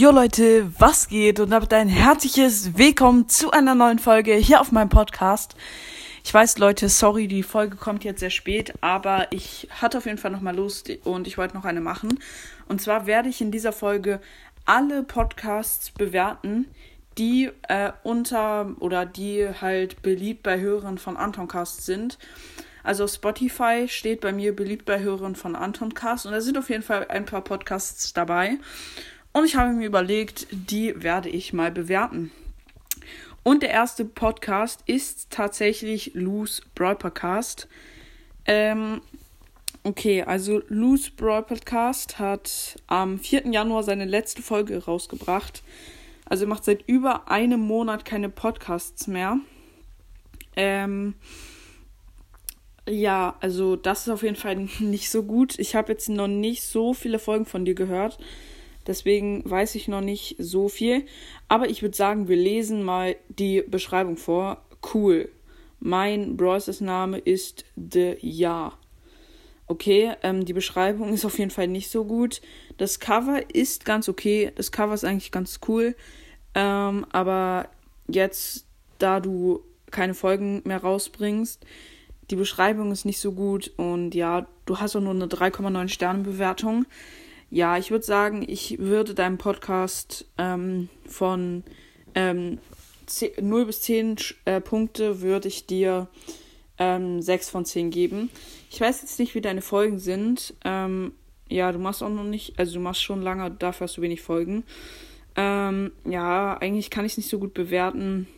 Jo Leute, was geht? Und damit ein herzliches Willkommen zu einer neuen Folge hier auf meinem Podcast. Ich weiß, Leute, sorry, die Folge kommt jetzt sehr spät, aber ich hatte auf jeden Fall nochmal Lust und ich wollte noch eine machen. Und zwar werde ich in dieser Folge alle Podcasts bewerten, die äh, unter oder die halt beliebt bei Hörern von Antoncast sind. Also Spotify steht bei mir beliebt bei Hörern von Antoncast und da sind auf jeden Fall ein paar Podcasts dabei. Und ich habe mir überlegt, die werde ich mal bewerten. Und der erste Podcast ist tatsächlich Lou's Brawl Podcast. Ähm, okay, also Lou's Brawl Podcast hat am 4. Januar seine letzte Folge rausgebracht. Also macht seit über einem Monat keine Podcasts mehr. Ähm, ja, also das ist auf jeden Fall nicht so gut. Ich habe jetzt noch nicht so viele Folgen von dir gehört. Deswegen weiß ich noch nicht so viel. Aber ich würde sagen, wir lesen mal die Beschreibung vor. Cool. Mein Bros. Name ist The Ja. Okay, ähm, die Beschreibung ist auf jeden Fall nicht so gut. Das Cover ist ganz okay. Das Cover ist eigentlich ganz cool. Ähm, aber jetzt, da du keine Folgen mehr rausbringst, die Beschreibung ist nicht so gut und ja, du hast auch nur eine 3,9 Sterne Bewertung ja, ich würde sagen, ich würde deinem Podcast ähm, von ähm, 10, 0 bis 10 äh, Punkte würde ich dir ähm, 6 von 10 geben. Ich weiß jetzt nicht, wie deine Folgen sind. Ähm, ja, du machst auch noch nicht, also du machst schon lange, dafür hast du wenig Folgen. Ähm, ja, eigentlich kann ich es nicht so gut bewerten.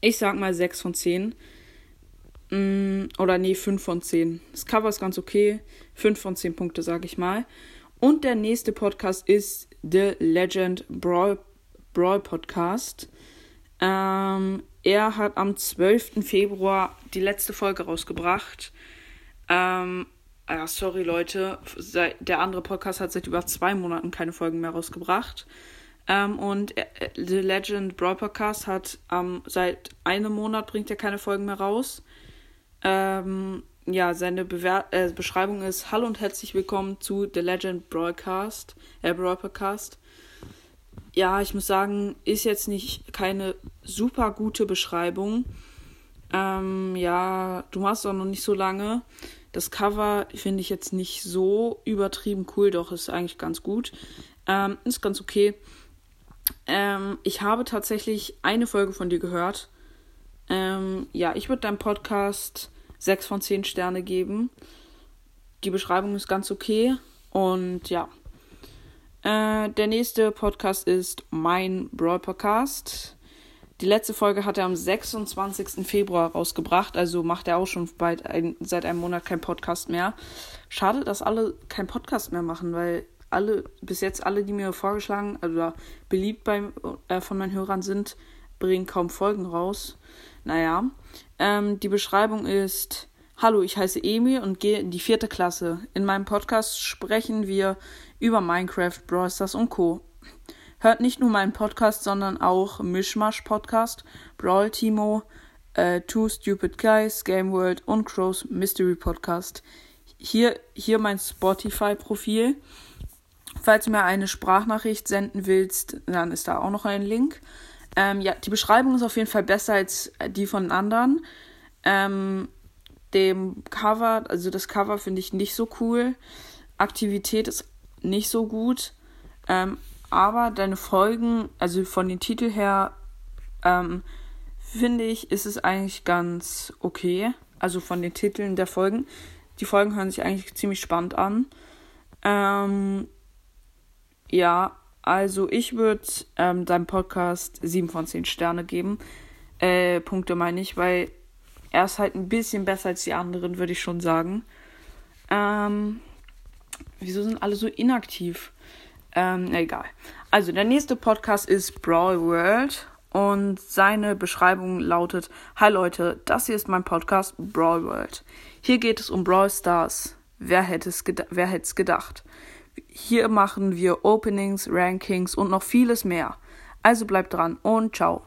Ich sag mal 6 von 10. Mm, oder nee, 5 von 10. Das Cover ist ganz okay. 5 von 10 Punkte, sage ich mal. Und der nächste Podcast ist The Legend Brawl, Brawl Podcast. Ähm, er hat am 12. Februar die letzte Folge rausgebracht. Ähm, ja, sorry Leute, der andere Podcast hat seit über zwei Monaten keine Folgen mehr rausgebracht. Ähm, und The Legend Brawl Podcast hat ähm, seit einem Monat bringt er keine Folgen mehr raus. Ähm, ja, seine Bewer äh, Beschreibung ist: Hallo und herzlich willkommen zu The Legend Broadcast, äh, Broadcast. Ja, ich muss sagen, ist jetzt nicht keine super gute Beschreibung. Ähm, ja, du machst auch noch nicht so lange. Das Cover finde ich jetzt nicht so übertrieben cool, doch ist eigentlich ganz gut. Ähm, ist ganz okay. Ähm, ich habe tatsächlich eine Folge von dir gehört. Ähm, ja, ich würde deinem Podcast 6 von 10 Sterne geben. Die Beschreibung ist ganz okay. Und ja. Äh, der nächste Podcast ist mein Brawl Podcast. Die letzte Folge hat er am 26. Februar rausgebracht, also macht er auch schon ein, seit einem Monat kein Podcast mehr. Schade, dass alle kein Podcast mehr machen, weil alle, bis jetzt alle, die mir vorgeschlagen oder also beliebt beim, äh, von meinen Hörern sind, bringen kaum Folgen raus. Naja, ähm, die Beschreibung ist: Hallo, ich heiße Emil und gehe in die vierte Klasse. In meinem Podcast sprechen wir über Minecraft, Brawl Stars und Co. Hört nicht nur meinen Podcast, sondern auch Mischmasch Podcast, Brawl Timo, äh, Two Stupid Guys, Game World und Crows Mystery Podcast. Hier, hier mein Spotify-Profil. Falls du mir eine Sprachnachricht senden willst, dann ist da auch noch ein Link. Ähm, ja, die Beschreibung ist auf jeden Fall besser als die von anderen. Ähm, dem Cover, also das Cover finde ich nicht so cool. Aktivität ist nicht so gut. Ähm, aber deine Folgen, also von den Titel her, ähm, finde ich, ist es eigentlich ganz okay. Also von den Titeln der Folgen. Die Folgen hören sich eigentlich ziemlich spannend an. Ähm, ja, also ich würde ähm, deinem Podcast 7 von 10 Sterne geben. Äh, Punkte meine ich, weil er ist halt ein bisschen besser als die anderen, würde ich schon sagen. Ähm, wieso sind alle so inaktiv? Ähm, egal. Also der nächste Podcast ist Brawl World und seine Beschreibung lautet: Hi Leute, das hier ist mein Podcast Brawl World. Hier geht es um Brawl Stars. Wer hätte es gedacht? Hier machen wir Openings, Rankings und noch vieles mehr. Also bleibt dran und ciao.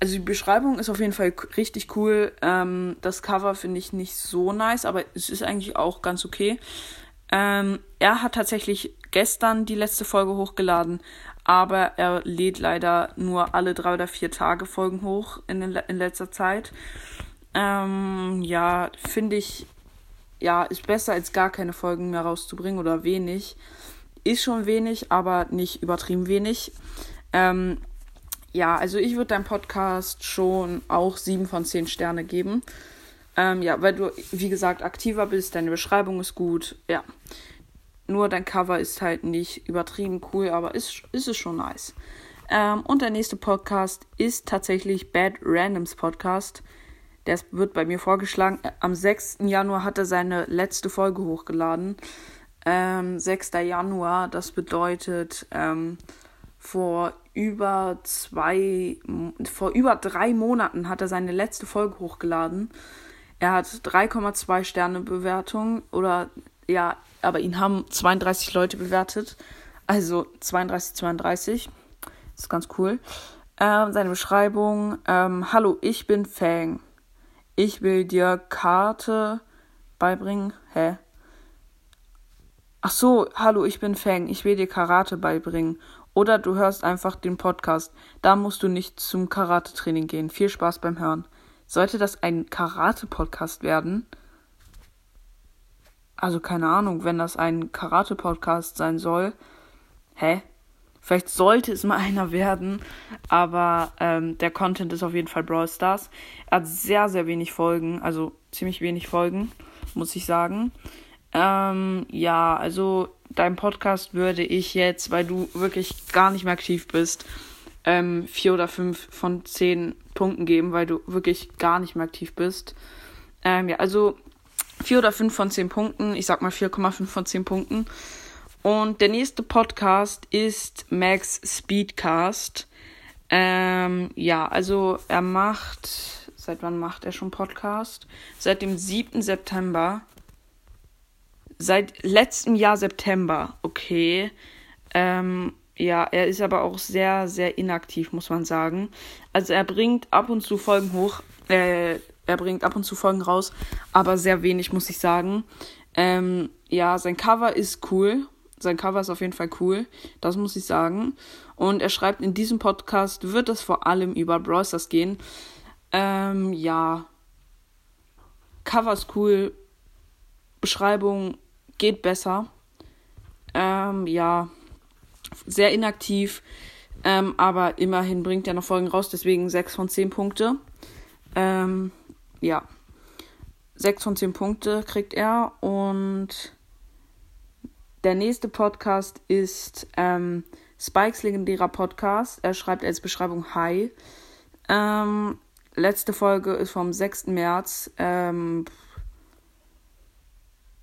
Also die Beschreibung ist auf jeden Fall richtig cool. Ähm, das Cover finde ich nicht so nice, aber es ist eigentlich auch ganz okay. Ähm, er hat tatsächlich gestern die letzte Folge hochgeladen, aber er lädt leider nur alle drei oder vier Tage Folgen hoch in, in letzter Zeit. Ähm, ja, finde ich, ja, ist besser als gar keine Folgen mehr rauszubringen oder wenig. Ist schon wenig, aber nicht übertrieben wenig. Ähm, ja, also ich würde deinem Podcast schon auch sieben von zehn Sterne geben. Ähm, ja, weil du, wie gesagt, aktiver bist, deine Beschreibung ist gut, ja. Nur dein Cover ist halt nicht übertrieben cool, aber ist, ist es schon nice. Ähm, und der nächste Podcast ist tatsächlich Bad Randoms Podcast. Der wird bei mir vorgeschlagen. Am 6. Januar hat er seine letzte Folge hochgeladen. Ähm, 6. Januar, das bedeutet, ähm, vor über zwei, vor über drei Monaten hat er seine letzte Folge hochgeladen. Er hat 3,2 Sterne Bewertung oder ja, aber ihn haben 32 Leute bewertet. Also 32, 32. Das ist ganz cool. Ähm, seine Beschreibung: ähm, Hallo, ich bin Fang. Ich will dir Karte beibringen. Hä? Ach so, hallo, ich bin Fang. Ich will dir Karate beibringen. Oder du hörst einfach den Podcast. Da musst du nicht zum Karate-Training gehen. Viel Spaß beim Hören. Sollte das ein Karate-Podcast werden? Also keine Ahnung, wenn das ein Karate-Podcast sein soll. Hä? Vielleicht sollte es mal einer werden, aber ähm, der Content ist auf jeden Fall Brawl Stars. Er hat sehr, sehr wenig Folgen, also ziemlich wenig Folgen, muss ich sagen. Ähm, ja, also deinem Podcast würde ich jetzt, weil du wirklich gar nicht mehr aktiv bist, ähm, vier oder fünf von zehn Punkten geben, weil du wirklich gar nicht mehr aktiv bist. Ähm, ja, also vier oder fünf von zehn Punkten. Ich sag mal 4,5 von zehn Punkten. Und der nächste Podcast ist Max Speedcast. Ähm, ja, also er macht, seit wann macht er schon Podcast? Seit dem 7. September. Seit letztem Jahr September, okay. Ähm, ja, er ist aber auch sehr, sehr inaktiv, muss man sagen. Also er bringt ab und zu Folgen hoch, äh, er bringt ab und zu Folgen raus, aber sehr wenig, muss ich sagen. Ähm, ja, sein Cover ist cool. Sein Cover ist auf jeden Fall cool, das muss ich sagen. Und er schreibt, in diesem Podcast wird es vor allem über Browsers gehen. Ähm, ja. Cover ist cool. Beschreibung geht besser. Ähm, ja sehr inaktiv, ähm, aber immerhin bringt er noch Folgen raus, deswegen 6 von 10 Punkte. Ähm, ja, 6 von 10 Punkte kriegt er und der nächste Podcast ist ähm, Spikes legendärer Podcast. Er schreibt als Beschreibung Hi. Ähm, letzte Folge ist vom 6. März. Ähm,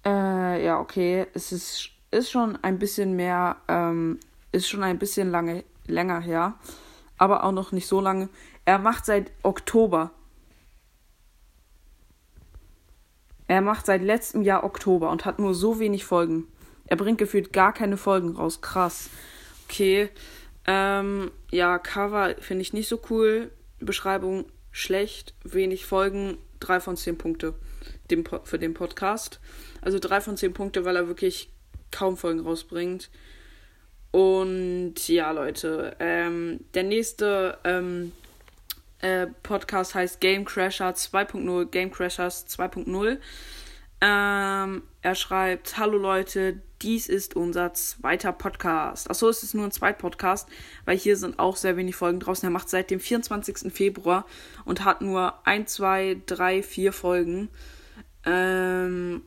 äh, ja, okay. Es ist, ist schon ein bisschen mehr ähm, ist schon ein bisschen lange, länger her, aber auch noch nicht so lange. Er macht seit Oktober. Er macht seit letztem Jahr Oktober und hat nur so wenig Folgen. Er bringt gefühlt gar keine Folgen raus. Krass. Okay. Ähm, ja, Cover finde ich nicht so cool. Beschreibung schlecht. Wenig Folgen. Drei von zehn Punkte dem, für den Podcast. Also drei von zehn Punkte, weil er wirklich kaum Folgen rausbringt. Und ja, Leute, ähm, der nächste ähm, äh, Podcast heißt Game Crasher 2.0, Game Crashers 2.0. Ähm, er schreibt, hallo Leute, dies ist unser zweiter Podcast. Achso, es ist nur ein Zweitpodcast, weil hier sind auch sehr wenig Folgen draußen. Er macht seit dem 24. Februar und hat nur 1, 2, 3, 4 Folgen. Ähm,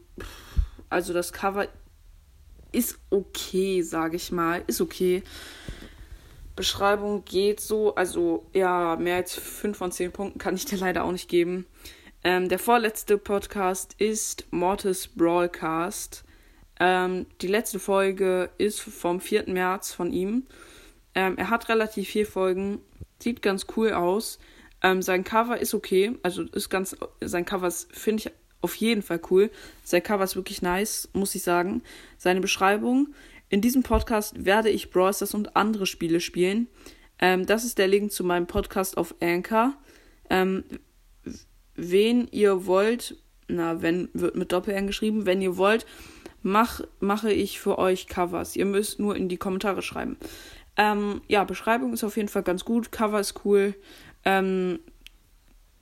also das Cover ist okay, sage ich mal. Ist okay. Beschreibung geht so. Also, ja, mehr als 5 von 10 Punkten kann ich dir leider auch nicht geben. Ähm, der vorletzte Podcast ist Mortis Brawlcast. Ähm, die letzte Folge ist vom 4. März von ihm. Ähm, er hat relativ viele Folgen, sieht ganz cool aus. Ähm, sein Cover ist okay, also ist ganz, sein Cover finde ich auf jeden Fall cool. Sein Cover ist wirklich nice, muss ich sagen. Seine Beschreibung. In diesem Podcast werde ich Brawl Stars und andere Spiele spielen. Ähm, das ist der Link zu meinem Podcast auf Anchor. Ähm, wen ihr wollt, na, wenn wird mit Doppel-N geschrieben, wenn ihr wollt, mach, mache ich für euch Covers. Ihr müsst nur in die Kommentare schreiben. Ähm, ja, Beschreibung ist auf jeden Fall ganz gut. Cover ist cool. Ähm,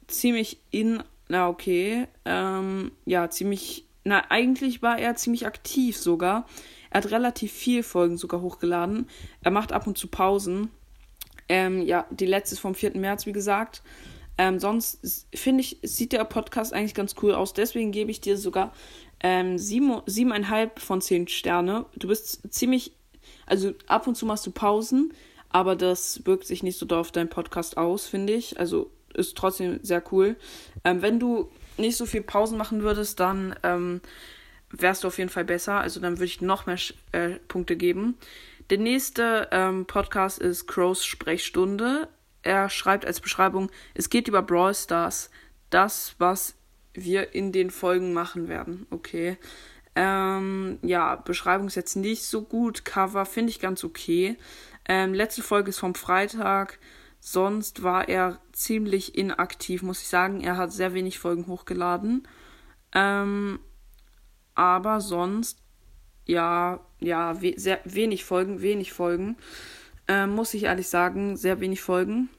ziemlich in. Na, okay. Ähm, ja, ziemlich. Na, eigentlich war er ziemlich aktiv sogar. Er hat relativ viel Folgen sogar hochgeladen. Er macht ab und zu Pausen. Ähm, ja, die letzte ist vom 4. März, wie gesagt. Ähm, sonst finde ich, sieht der Podcast eigentlich ganz cool aus. Deswegen gebe ich dir sogar ähm, sieben, siebeneinhalb von zehn Sterne. Du bist ziemlich, also ab und zu machst du Pausen, aber das wirkt sich nicht so doll auf deinen Podcast aus, finde ich. Also ist trotzdem sehr cool. Ähm, wenn du nicht so viel Pausen machen würdest, dann ähm, wärst du auf jeden Fall besser. Also dann würde ich noch mehr äh, Punkte geben. Der nächste ähm, Podcast ist Crows Sprechstunde er schreibt als Beschreibung, es geht über Brawl Stars. Das, was wir in den Folgen machen werden. Okay. Ähm, ja, Beschreibung ist jetzt nicht so gut. Cover finde ich ganz okay. Ähm, letzte Folge ist vom Freitag. Sonst war er ziemlich inaktiv, muss ich sagen. Er hat sehr wenig Folgen hochgeladen. Ähm, aber sonst, ja, ja, we sehr wenig Folgen, wenig Folgen. Ähm, muss ich ehrlich sagen, sehr wenig Folgen.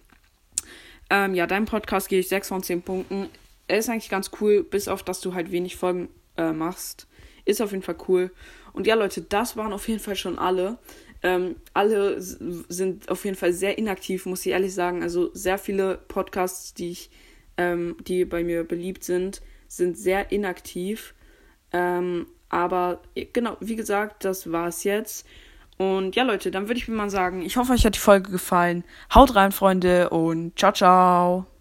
Ähm, ja, deinem Podcast gehe ich 6 von 10 Punkten. Er ist eigentlich ganz cool, bis auf dass du halt wenig Folgen äh, machst. Ist auf jeden Fall cool. Und ja, Leute, das waren auf jeden Fall schon alle. Ähm, alle sind auf jeden Fall sehr inaktiv, muss ich ehrlich sagen. Also sehr viele Podcasts, die ich, ähm, die bei mir beliebt sind, sind sehr inaktiv. Ähm, aber genau, wie gesagt, das war's jetzt. Und ja, Leute, dann würde ich mir mal sagen, ich hoffe, euch hat die Folge gefallen. Haut rein, Freunde, und ciao, ciao.